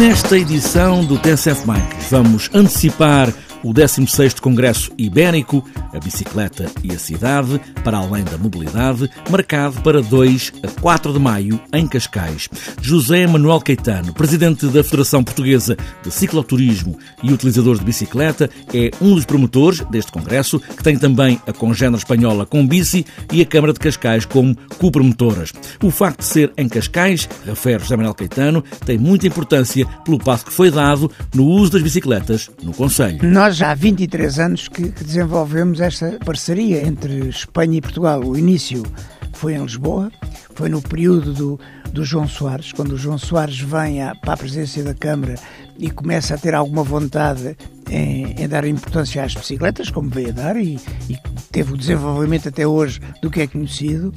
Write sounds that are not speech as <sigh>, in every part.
Nesta edição do TSF Bikes, vamos antecipar o 16º Congresso Ibérico, a bicicleta e a cidade, para além da mobilidade, marcado para 2 a 4 de maio em Cascais. José Manuel Caetano, presidente da Federação Portuguesa de Cicloturismo e utilizador de bicicleta, é um dos promotores deste congresso, que tem também a congênera espanhola com bici e a Câmara de Cascais como co-promotoras. O facto de ser em Cascais, refere José Manuel Caetano, tem muita importância pelo passo que foi dado no uso das bicicletas no Conselho. Já há 23 anos que, desenvolvemos esta parceria entre Espanha e Portugal. O início foi em Lisboa, foi no período do, do João Soares, quando o João Soares vem à, para a presidência da Câmara e começa a ter alguma vontade em, em dar importância às bicicletas, como veio a dar, e, e, teve o desenvolvimento até hoje do que é conhecido.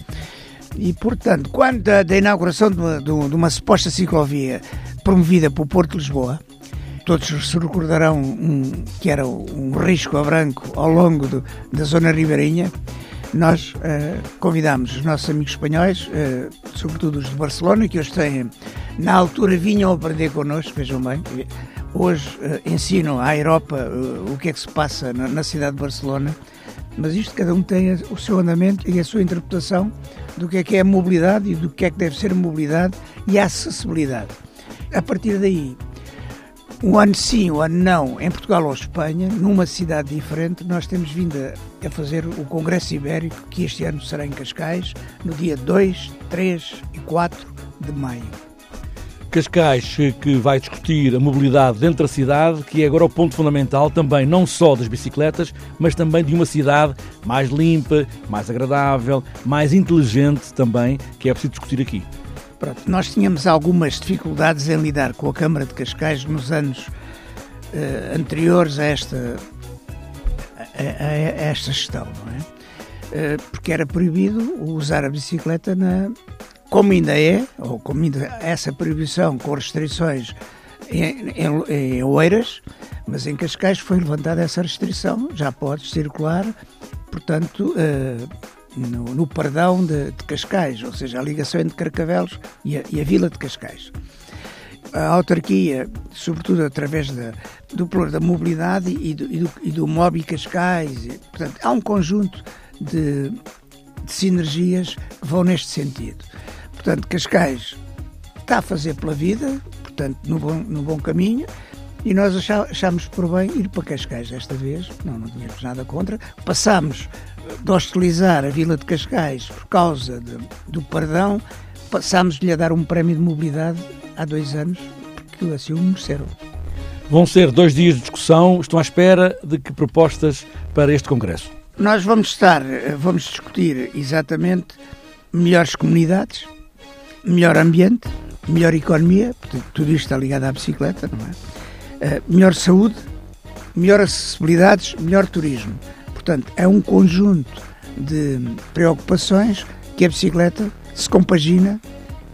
E, portanto, quando da inauguração de uma, de uma suposta ciclovia promovida pelo Porto de Lisboa, todos se recordarão um, que era um risco a branco ao longo do, da zona ribeirinha. Nós uh, convidámos os nossos amigos espanhóis, uh, sobretudo os de Barcelona, que hoje têm, na altura vinham aprender connosco, vejam bem, hoje uh, ensinam à Europa o que é que se passa na, na cidade de Barcelona, mas isto cada um tem o seu andamento e a sua interpretação do que é que é a mobilidade e do que é que deve ser a mobilidade e a acessibilidade. A partir daí, um ano sim, um ano não, em Portugal ou Espanha, numa cidade diferente, nós temos vindo a, fazer o Congresso Ibérico, que este ano será em Cascais, no dia 2, 3 e 4 de maio. Cascais, que vai discutir a mobilidade dentro da cidade, que é agora o ponto fundamental também, não só das bicicletas, mas também de uma cidade mais limpa, mais agradável, mais inteligente também, que é preciso discutir aqui. Pronto, nós tínhamos algumas dificuldades em lidar com a Câmara de Cascais nos anos uh, anteriores a esta, a, a, a, esta gestão, é? Uh, porque era proibido usar a bicicleta na, como ainda é, ou como ainda essa proibição com restrições em, em, em Oeiras, mas em Cascais foi levantada essa restrição, já pode circular, portanto, uh, no, no Pardão de, de, Cascais, ou seja, a ligação entre Carcavelos e a, e a Vila de Cascais. A autarquia, sobretudo através da, do plano da mobilidade e do, e do, e do MOBI Cascais, e, portanto, há um conjunto de, de sinergias que vão neste sentido. Portanto, Cascais está a fazer pela vida, portanto, no bom, no bom caminho, e nós achámos por bem ir para Cascais desta vez, não, não tínhamos nada contra. Passámos de hostilizar a Vila de Cascais por causa de, do perdão, passámos-lhe a dar um prémio de mobilidade há dois anos, porque assim o mereceram. Vão ser dois dias de discussão. Estão à espera de que propostas para este Congresso? Nós vamos estar, vamos discutir exatamente melhores comunidades, melhor ambiente, melhor economia, tudo isto está ligado à bicicleta, não é? Uh, melhor saúde, melhor acessibilidades, melhor turismo. Portanto, é um conjunto de preocupações que a bicicleta se compagina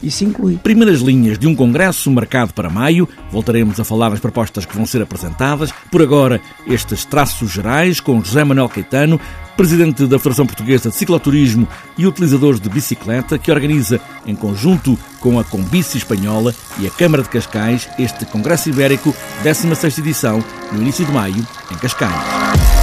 se inclui. Primeiras linhas de um congresso marcado para maio. Voltaremos a falar das propostas que vão ser apresentadas. Por agora, estes traços gerais com José Manuel Caetano, presidente da Federação Portuguesa de Cicloturismo e utilizadores de bicicleta, que organiza, em conjunto com a Combici Espanhola e a Câmara de Cascais, este Congresso Ibérico, 16ª edição, no início de maio, em Cascais.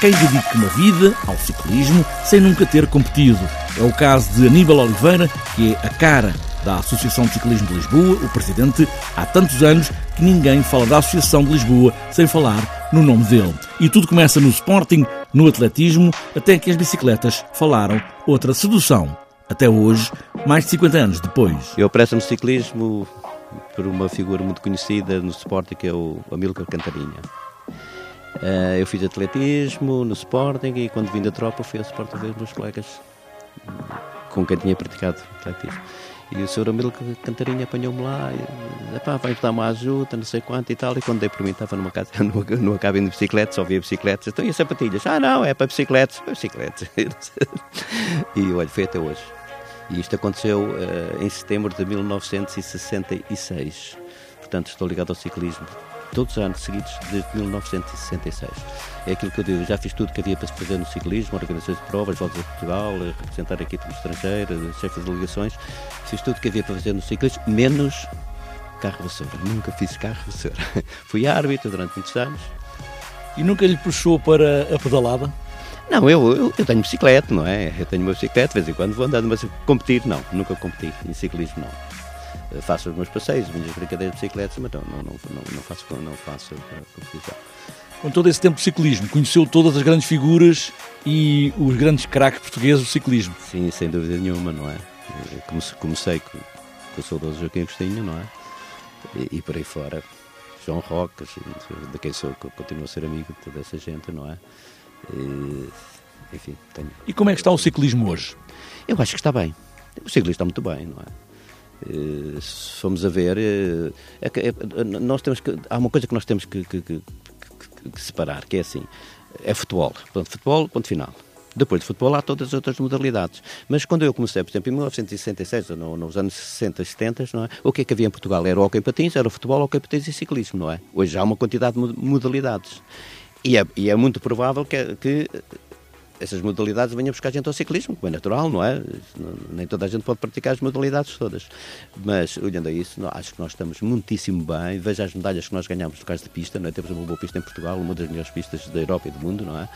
Quem dedique uma vida ao ciclismo sem nunca ter competido. É o caso de Aníbal Oliveira, que é a cara da Associação de Ciclismo de Lisboa, o presidente, há tantos anos que ninguém fala da Associação de Lisboa sem falar no nome dele. E tudo começa no Sporting, no atletismo, até que as bicicletas falaram outra sedução. Até hoje, mais de 50 anos depois. Eu presto-me ciclismo por uma figura muito conhecida no Sporting, que é o Amílcar Cantarinha. Eh, eu fiz atletismo no Sporting e quando vim da tropa fui ao Sporting ver os meus colegas com quem tinha praticado atletismo. E o senhor Amílcar Cantarinha apanhou-me lá e pá, vai dar uma ajuda, não sei quanto e tal. E quando dei por mim, estava numa, casa, <laughs> numa, numa cabine de bicicletas, só via bicicletas. Então, e as sapatilhas? Ah, não, é para bicicletas. Para bicicletas. <laughs> e olha, foi até hoje. E isto aconteceu uh, em setembro de 1966. Portanto, estou ligado ao ciclismo todos os anos seguidos desde 1966. É aquilo que eu digo, já fiz tudo que havia para se fazer no ciclismo, organizações de provas, voltas a Portugal, representar a equipe estrangeira, chefe de delegações, fiz tudo que havia para fazer no ciclismo, menos carro vassoura. Nunca fiz carro vassoura. <laughs> Fui árbitro durante muitos anos. E nunca lhe puxou para a pedalada? Não, eu, eu, eu, tenho bicicleta, não é? Eu tenho uma bicicleta, de vez em quando vou andando, mas competir não, nunca competi em ciclismo não. Eh, faço os meus passeios, as minhas brincadeiras de bicicleta, mas não, não, não, não faço, não faço competição. Com todo esse tempo de ciclismo, conheceu todas as grandes figuras e os grandes craques portugueses do ciclismo? Sim, sem dúvida nenhuma, não é? Comecei com, com o saudoso Joaquim Agostinho, não é? E, e, por aí fora, João Roca, de quem sou, continuo a ser amigo de toda essa gente, não é? E, enfim, tenho. E como é que está o ciclismo hoje? Eu acho que está bem. O ciclismo está muito bem, não é? Eh, se formos a ver, eh, é é, nós temos que, há uma coisa que nós temos que, que, que, que separar, que é assim, é futebol. Portanto, futebol, ponto final. Depois de futebol há todas as outras modalidades. Mas quando eu comecei, por exemplo, em 1966, ou nos anos 60 e 70, não é? o que é que havia em Portugal? Era o hockey patins, era o futebol, hockey patins e ciclismo, não é? Hoje há uma quantidade de modalidades. E é, e é muito provável que, que essas modalidades venham buscar gente ao ciclismo, como é natural, não é? Nem toda a gente pode praticar as modalidades todas. Mas, olhando a isso, acho que nós estamos muitíssimo bem. Veja as medalhas que nós ganhamos no caso de pista, não é? Temos uma boa pista em Portugal, uma das melhores pistas da Europa e do mundo, não é?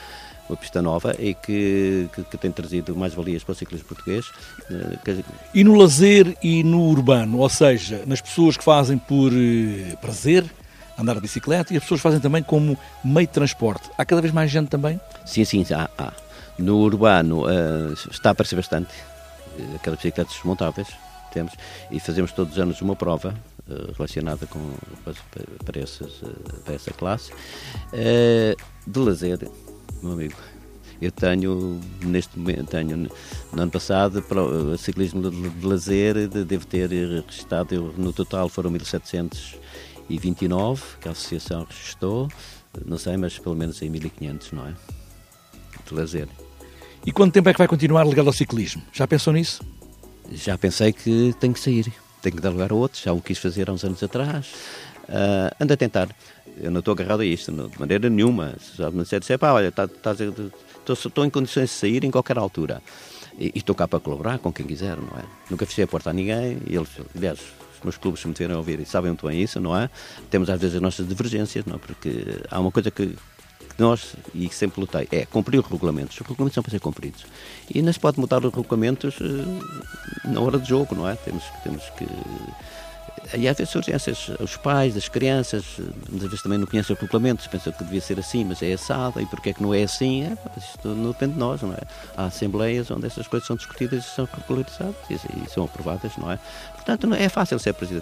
Uma pista nova e que, que, que tem trazido mais valias para o ciclismo português. Eh, e no lazer e no urbano, ou seja, nas pessoas que fazem por eh, prazer, andar de bicicleta e as pessoas fazem também como meio de transporte. Há cada vez mais gente também? Sim, sim, há. há. No urbano uh, está a aparecer bastante, uh, aquelas bicicletas desmontáveis temos, e fazemos todos os anos uma prova uh, relacionada com, para, para, para essa classe. de lazer, meu amigo, eu tenho, neste momento, tenho, no ano passado, para, ciclismo de, lazer, de, devo ter registrado, no total foram 1729 que a associação registrou, não sei, mas pelo menos em 1500, não é? De lazer. E quanto tempo é que vai continuar ligado ao ciclismo? Já pensou nisso? Já pensei que tenho que sair, tenho que dar lugar a outros, já o quis fazer há uns anos atrás. Uh, ando a tentar. Eu não estou agarrado a isto, de maneira nenhuma. Já me disser, pá, olha, tá, tá, estou em condições de sair em qualquer altura. E, estou cá para colaborar com quem quiser, não é? Nunca fechei a porta a ninguém. E eles, aliás, os meus clubes, se me tiverem a ouvir, sabem muito bem isso, não é? Temos às vezes as nossas divergências, não é? Porque há uma coisa que nós, e sempre lutei, é cumprir os regulamentos. Os regulamentos são para ser cumpridos. E não se pode mudar os regulamentos uh, na hora do jogo, não é? Temos, temos que. E às vezes surgem essas, os pais, as crianças, muitas vezes também não conhecem os regulamentos, pensam que devia ser assim, mas é assado, e porque é que não é assim? É, isto não depende de nós, não é? Há assembleias onde essas coisas são discutidas e são regularizadas e, e são aprovadas, não é? Portanto, não é fácil ser presidente